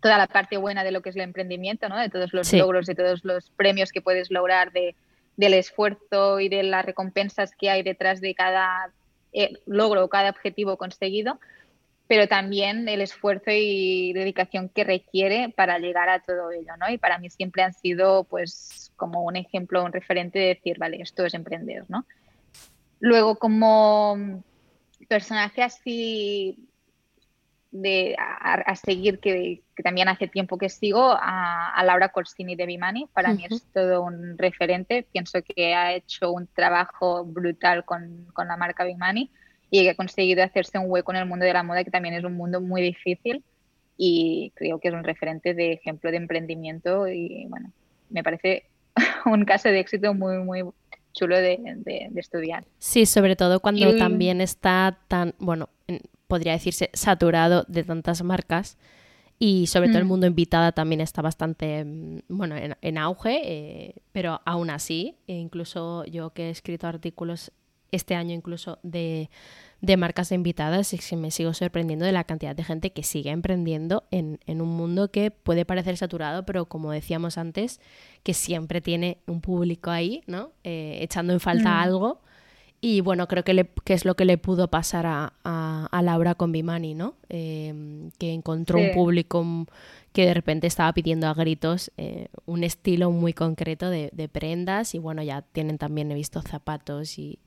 toda la parte buena de lo que es el emprendimiento, ¿no? de todos los logros, de todos los premios que puedes lograr, de, del esfuerzo y de las recompensas que hay detrás de cada eh, logro o cada objetivo conseguido, pero también el esfuerzo y dedicación que requiere para llegar a todo ello, ¿no? Y para mí siempre han sido, pues, como un ejemplo, un referente de decir, vale, esto es emprender, ¿no? Luego, como personaje así de, a, seguir, que, también hace tiempo que sigo, a, Laura Corsini de Bimani. Para mí es todo un referente. Pienso que ha hecho un trabajo brutal con, con la marca Bimani y que ha conseguido hacerse un hueco en el mundo de la moda, que también es un mundo muy difícil. Y creo que es un referente de ejemplo de emprendimiento y bueno, me parece un caso de éxito muy, muy chulo de, estudiar. Sí, sobre todo cuando también está tan, bueno, podría decirse saturado de tantas marcas y sobre todo el mm. mundo invitada también está bastante, mm, bueno, en, auge, eh, pero aún así, e incluso yo que he escrito artículos este año incluso de, de marcas invitadas y me sigo sorprendiendo de la cantidad de gente que sigue emprendiendo en, en, un mundo que puede parecer saturado, pero como decíamos antes, que siempre tiene un público ahí, ¿no? Eh, echando en falta mm. algo. Y bueno, creo que, le, que, es lo que le pudo pasar a, a, Laura con Bimani, ¿no? Eh, que encontró un público que de repente estaba pidiendo a gritos eh, un estilo muy concreto de, de, prendas y bueno, ya tienen también, he visto zapatos y,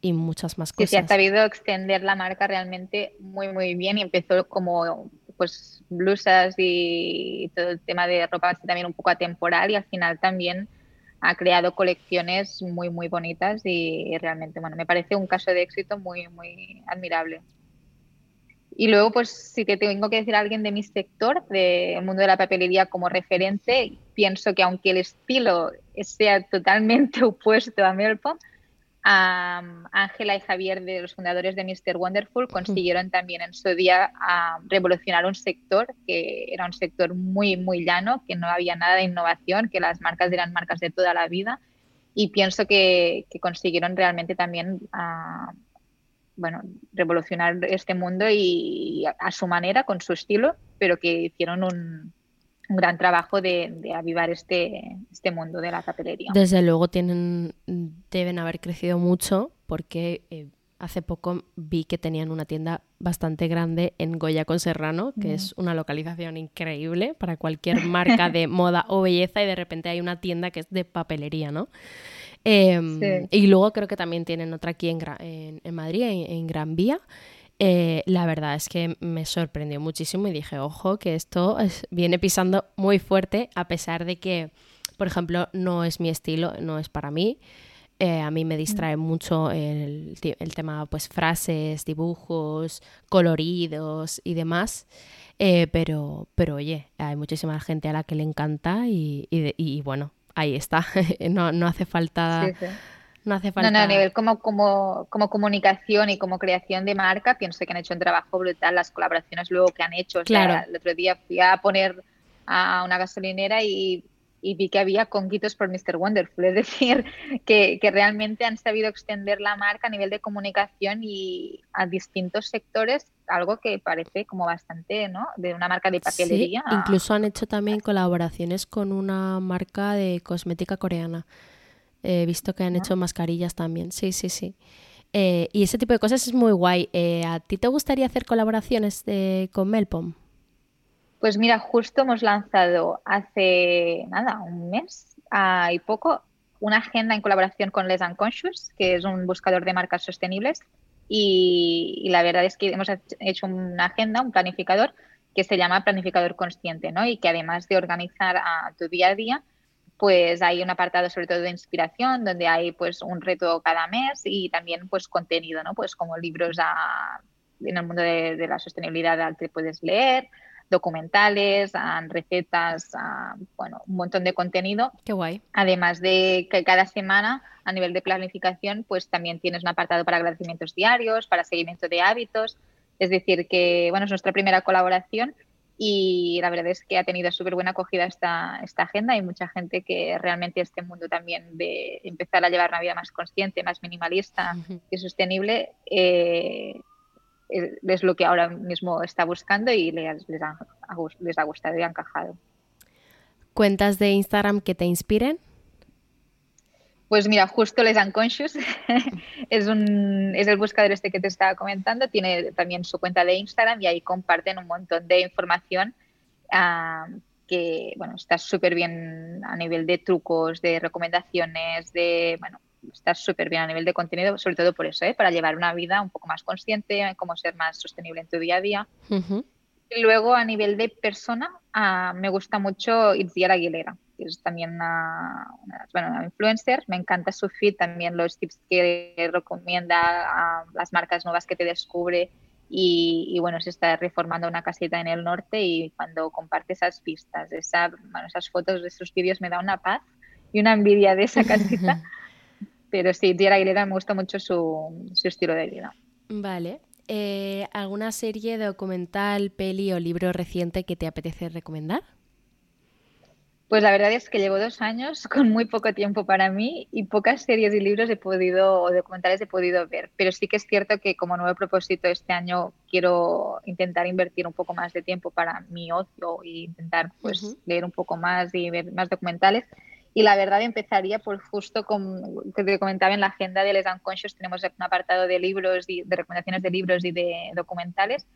y muchas más cosas. Sí, se ha sabido extender la marca realmente muy, muy bien y empezó como pues blusas y todo el tema de ropa así también un poco atemporal y al final también ha creado colecciones muy, muy bonitas y realmente, bueno, me parece un caso de éxito muy, muy admirable. Y luego, pues, si te tengo que decir a alguien de mi sector, del mundo de la papelería como referente, pienso que aunque el estilo sea totalmente opuesto a Melpom, Ángela y Javier, de los fundadores de Mr. Wonderful, consiguieron también en su día revolucionar un sector que era un sector muy, muy llano, que no había nada de innovación, que las marcas eran marcas de toda la vida. Y pienso que, consiguieron realmente también bueno, revolucionar este mundo y a su manera, con su estilo, pero que hicieron un, un gran trabajo de, avivar este, este mundo de la papelería. Desde luego tienen, deben haber crecido mucho porque eh, hace poco vi que tenían una tienda bastante grande en Goya con Serrano, que es una localización increíble para cualquier marca de moda o belleza y de repente hay una tienda que es de papelería, ¿no? Em, y luego creo que también tienen otra aquí en, en, Madrid, en Gran Vía. Eh, la verdad es que me sorprendió muchísimo y dije, ojo, que esto viene pisando muy fuerte a pesar de que, por ejemplo, no es mi estilo, no es para mí. Eh, a mí me distrae mucho el, tema, pues, frases, dibujos, coloridos y demás. Eh, pero, pero oye, hay muchísima gente a la que le encanta y, bueno, ahí está. no, no hace falta... No hace falta. No, no, a nivel como, como, como comunicación y como creación de marca, pienso que han hecho un trabajo brutal las colaboraciones luego que han hecho. claro. el otro día fui a poner a una gasolinera y, vi que había conquitos por Mr. Wonderful. Es decir, que, realmente han sabido extender la marca a nivel de comunicación y a distintos sectores, algo que parece como bastante, ¿no? De una marca de papelería. Sí, incluso han hecho también colaboraciones con una marca de cosmética coreana. He visto que han hecho mascarillas también. Sí, sí, sí. Eh, y ese tipo de cosas es muy guay. Eh, ¿A ti te gustaría hacer colaboraciones con Melpom? Pues mira, justo hemos lanzado hace nada, un mes ah, y poco, una agenda en colaboración con Les Unconscious, que es un buscador de marcas sostenibles. Y, la verdad es que hemos hecho una agenda, un planificador, que se llama Planificador Consciente, ¿no? Y que además de organizar a tu día a día, pues hay un apartado sobre todo de inspiración donde hay pues un reto cada mes y también pues contenido, ¿no? Pues como libros en el mundo de, la sostenibilidad al que puedes leer, documentales, recetas, bueno, un montón de contenido. Qué guay. Además de que cada semana a nivel de planificación pues también tienes un apartado para agradecimientos diarios, para seguimiento de hábitos. Es decir, que bueno, es nuestra primera colaboración y la verdad es que ha tenido súper buena acogida esta, esta agenda. Hay mucha gente que realmente este mundo también de empezar a llevar una vida más consciente, más minimalista y sostenible eh, es lo que ahora mismo está buscando y les, les, les ha gustado y ha encajado. ¿Cuentas de Instagram que te inspiren? Pues mira, justo Les Unconscious es, un, es el buscador este que te estaba comentando, tiene también su cuenta de Instagram y ahí comparten un montón de información ah, que, bueno, está súper bien a nivel de trucos, de recomendaciones, de, bueno, está súper bien a nivel de contenido, sobre todo por eso, ¿eh? para llevar una vida un poco más consciente, cómo ser más sostenible en tu día a día. Y luego a nivel de persona, ah, me gusta mucho Itziar Aguilera que es también una, bueno, influencer. Me encanta su feed, también los tips que recomienda a las marcas nuevas que te descubre. Y, bueno, se está reformando una casita en el norte y cuando comparte esas pistas, esa, bueno, esas fotos de sus vídeos me da una paz y una envidia de esa casita. Pero sí, Diera Aguilera me gusta mucho su, su estilo de vida. Vale. Eh, ¿Alguna serie, documental, peli o libro reciente que te apetece recomendar? Pues la verdad es que llevo dos años con muy poco tiempo para mí y pocas series y libros he podido o documentales he podido ver. Pero sí que es cierto que como nuevo propósito este año quiero intentar invertir un poco más de tiempo para mi ocio e intentar pues leer un poco más y ver más documentales. Y la verdad empezaría por justo como te comentaba en la agenda de Les Unconscious tenemos un apartado de libros y de recomendaciones de libros y de documentales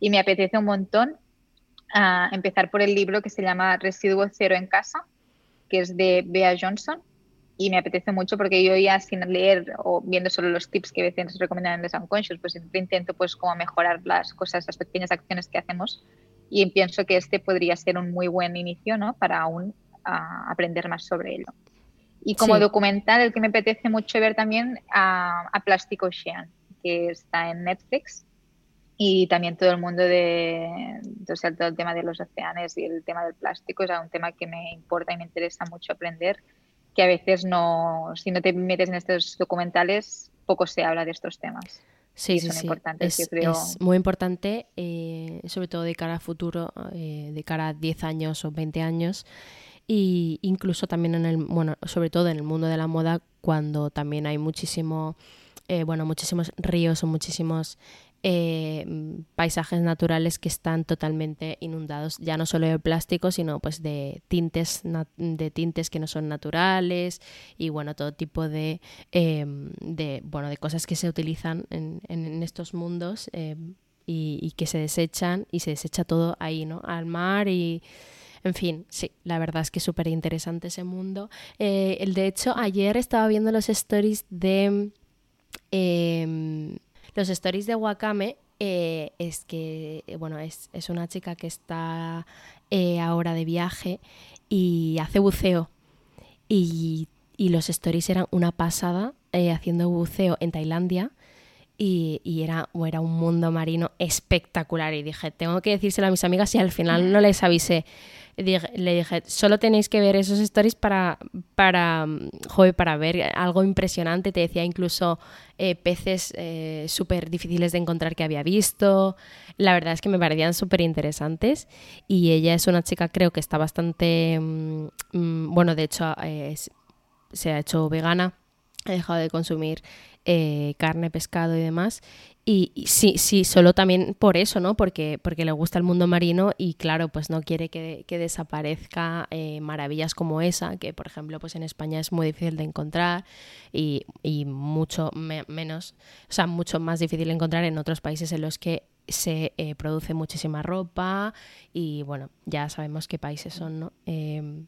y me apetece un montón a empezar por el libro que se llama Residuo Cero en Casa, que es de Bea Johnson. Y me apetece mucho porque yo ya sin leer o viendo solo los tips que a veces recomiendan en The Unconscious, pues siempre intento pues como mejorar las cosas, las pequeñas acciones que hacemos. Y pienso que este podría ser un muy buen inicio ¿no? para aún aprender más sobre ello. Y como documental, el que me apetece mucho ver también a, a Plastic Ocean, que está en Netflix y también todo el mundo de todo el tema de los océanos y el tema del plástico es un tema que me importa y me interesa mucho aprender que a veces no si no te metes en estos documentales poco se habla de estos temas sí, sí, sí. es, muy importante eh, sobre todo de cara a futuro eh, de cara a 10 años o 20 años y incluso también en el bueno sobre todo en el mundo de la moda cuando también hay muchísimo eh, bueno muchísimos ríos o muchísimos eh, paisajes naturales que están totalmente inundados, ya no solo de plástico, sino pues de tintes, de tintes que no son naturales y bueno, todo tipo de, em, de, bueno, de cosas que se utilizan en, estos mundos em, y, que se desechan y se desecha todo ahí, ¿no? Al mar y... En fin, sí, la verdad es que es súper interesante ese mundo. Eh, el de hecho, ayer estaba viendo los stories de... Eh, los stories de Wakame eh, es que, eh, bueno, es, una chica que está eh, ahora de viaje y hace buceo. Y, los stories eran una pasada haciendo buceo en Tailandia. Y, era, era un mundo marino espectacular. Y dije, tengo que decírselo a mis amigas y al final no les avisé le dije, solo tenéis que ver esos stories para, para, para ver algo impresionante. Te decía incluso eh, peces eh, súper difíciles de encontrar que había visto. La verdad es que me parecían súper interesantes. Y ella es una chica, creo que está bastante, mm, mm, bueno, de hecho, eh, se ha hecho vegana. Ha dejado de consumir carne, pescado y demás. Y, sí, sí, solo también por eso, ¿no? Porque, porque le gusta el mundo marino y claro, pues no quiere que, desaparezca eh, maravillas como esa, que por ejemplo, pues en España es muy difícil de encontrar y, mucho menos, o sea, mucho más difícil de encontrar en otros países en los que se eh, produce muchísima ropa y bueno, ya sabemos qué países son, ¿no? Em,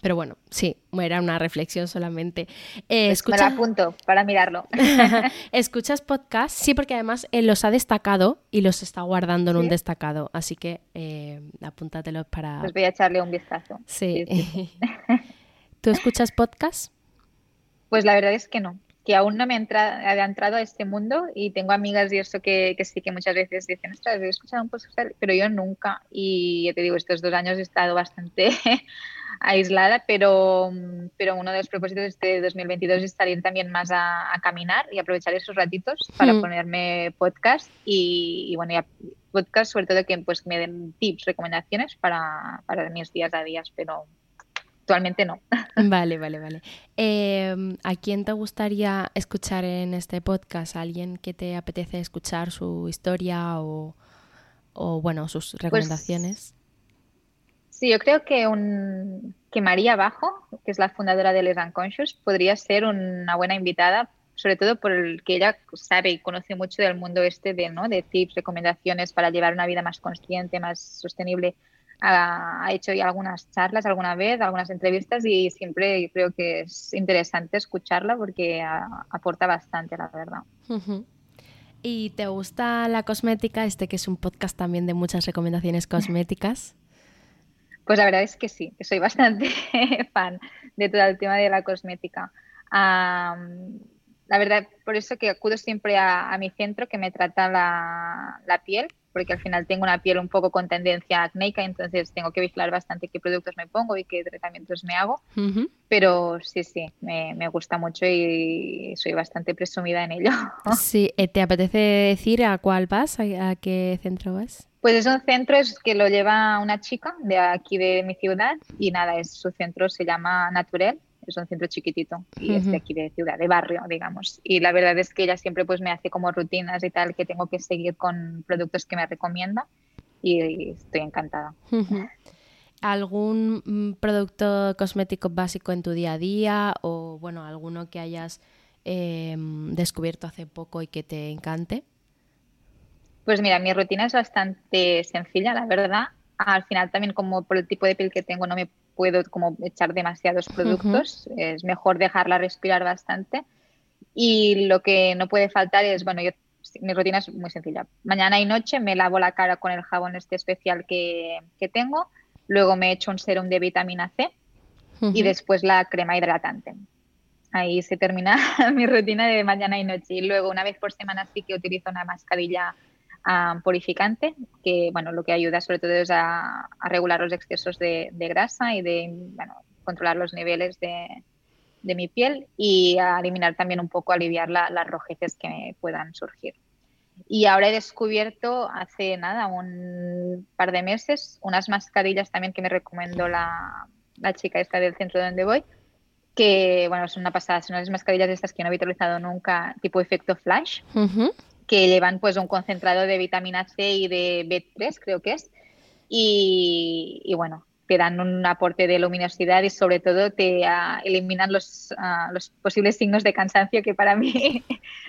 pero bueno, sí, era una reflexión solamente. Eh, pues Me apunto para mirarlo. ¿Escuchas podcast? Sí, porque además él los ha destacado y los está guardando en un destacado. Así que eh, apúntatelos para. Pues voy a echarle un vistazo. Sí. ¿Tú escuchas podcast? Pues la verdad es que no. Que aún no me he entrado a este mundo y tengo amigas y eso que, que sí que muchas veces dicen, ostras, he escuchado un podcast, pero yo nunca. Y ya te digo, estos dos años he estado bastante aislada, pero, pero uno de los propósitos de este 2022 es salir también más a, caminar y aprovechar esos ratitos para hmm. ponerme podcast y, bueno, y podcast sobre todo que pues me den tips, recomendaciones para, para mis días a días, pero actualmente no. Vale, vale, vale. Em, ¿A quién te gustaría escuchar en este podcast? alguien que te apetece escuchar su historia o, o bueno, sus pues recomendaciones? Sí, yo creo que, un, que María Bajo, que es la fundadora de Les Unconscious, podría ser una buena invitada, sobre todo por el que ella sabe y conoce mucho del mundo este de, ¿no? de tips, recomendaciones para llevar una vida más consciente, más sostenible. Ha, hecho ya algunas charlas alguna vez, algunas entrevistas y siempre creo que es interesante escucharla porque aporta bastante, la verdad. ¿Y te gusta la cosmética? Este que es un podcast también de muchas recomendaciones cosméticas. Pues la verdad es que sí, que soy bastante fan de todo el tema de la cosmética. la verdad, por eso que acudo siempre a, mi centro que me trata la, piel, porque al final tengo una piel un poco con tendencia acnéica, entonces tengo que vigilar bastante qué productos me pongo y qué tratamientos me hago. Pero sí, sí, me, me, gusta mucho y soy bastante presumida en ello. Sí, eh, ¿te apetece decir a cuál vas? ¿A, a qué centro vas? Pues es un centro es que lo lleva una chica de aquí de mi ciudad y nada, es su centro se llama Naturel es un centro chiquitito y es de aquí de ciudad, de barrio, digamos. Y la verdad es que ella siempre pues me hace como rutinas y tal que tengo que seguir con productos que me recomienda y, estoy encantada. ¿Algún mm, producto cosmético básico en tu día a día o bueno, alguno que hayas em, descubierto hace poco y que te encante? Pues mira, mi rutina es bastante sencilla, la verdad. Al final también como por el tipo de piel que tengo no me puedo como echar demasiados productos, es mejor dejarla respirar bastante. Y lo que no puede faltar es, bueno, yo, mi rutina es muy sencilla. Mañana y noche me lavo la cara con el jabón este especial que, que tengo, luego me echo un serum de vitamina C y después la crema hidratante. Ahí se termina mi rutina de mañana y noche. Y luego una vez por semana sí que utilizo una mascarilla purificante, que bueno, lo que ayuda sobre todo es a, regular los excesos de, grasa y de controlar los niveles de, de, mi piel y a eliminar también un poco, aliviar las rojeces que puedan surgir. Y ahora he descubierto hace nada, un par de meses, unas mascarillas también que me recomendó la, la chica esta del centro donde voy, que bueno, son una pasada, son unas mascarillas de estas que no había utilizado nunca, tipo efecto flash que llevan pues un concentrado de vitamina C y de B3, creo que es. Y, bueno, te dan un aporte de luminosidad y sobre todo te ah, eliminan los, ah, los posibles signos de cansancio que para mí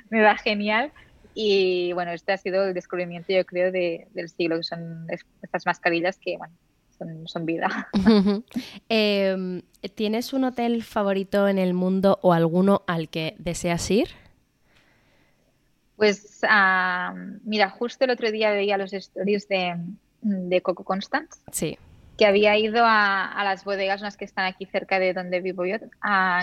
me va genial. Y bueno, este ha sido el descubrimiento, yo creo, del siglo, que son estas mascarillas que, bueno, son, son vida. Em, ¿Tienes un hotel favorito en el mundo o alguno al que deseas ir? Pues ah, mira, justo el otro día veía los stories de, Coco Constance. Sí. Que había ido a, las bodegas, unas que están aquí cerca de donde vivo yo,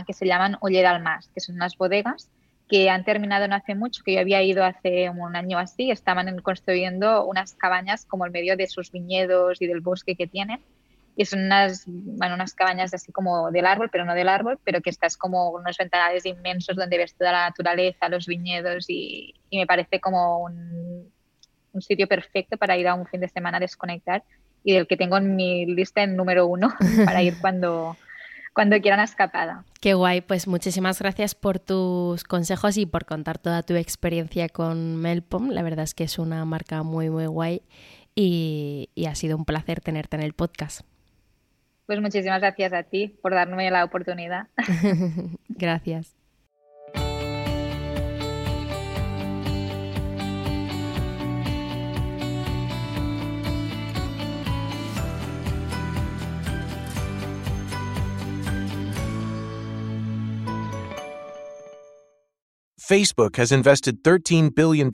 que se llaman Oller al Más, que son unas bodegas que han terminado no hace mucho, que yo había ido hace un año así, estaban construyendo unas cabañas como en medio de sus viñedos y del bosque que tienen y son unas, bueno, unas cabañas así como del árbol, pero no del árbol, pero que estás como unos ventanales inmensos donde ves toda la naturaleza, los viñedos y, me parece como un, un, sitio perfecto para ir a un fin de semana a desconectar y del que tengo en mi lista en número uno para ir cuando, cuando quiera una escapada. Qué guay, pues muchísimas gracias por tus consejos y por contar toda tu experiencia con Melpom. La verdad es que es una marca muy, muy guay y, y ha sido un placer tenerte en el podcast. Pues muchísimas gracias a ti por darme la oportunidad. gracias. Facebook has invested $13 billion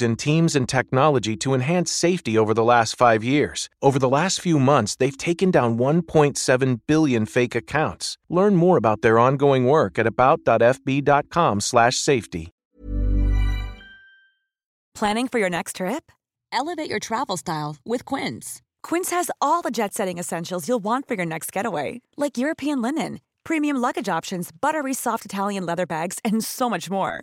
in teams and technology to enhance safety over the last five years. Over the last few months, they've taken down 1.7 billion fake accounts. Learn more about their ongoing work at about.fb.com/safety. Planning for your next trip? Elevate your travel style with Quince. Quince has all the jet-setting essentials you'll want for your next getaway, like European linen, premium luggage options, buttery soft Italian leather bags, and so much more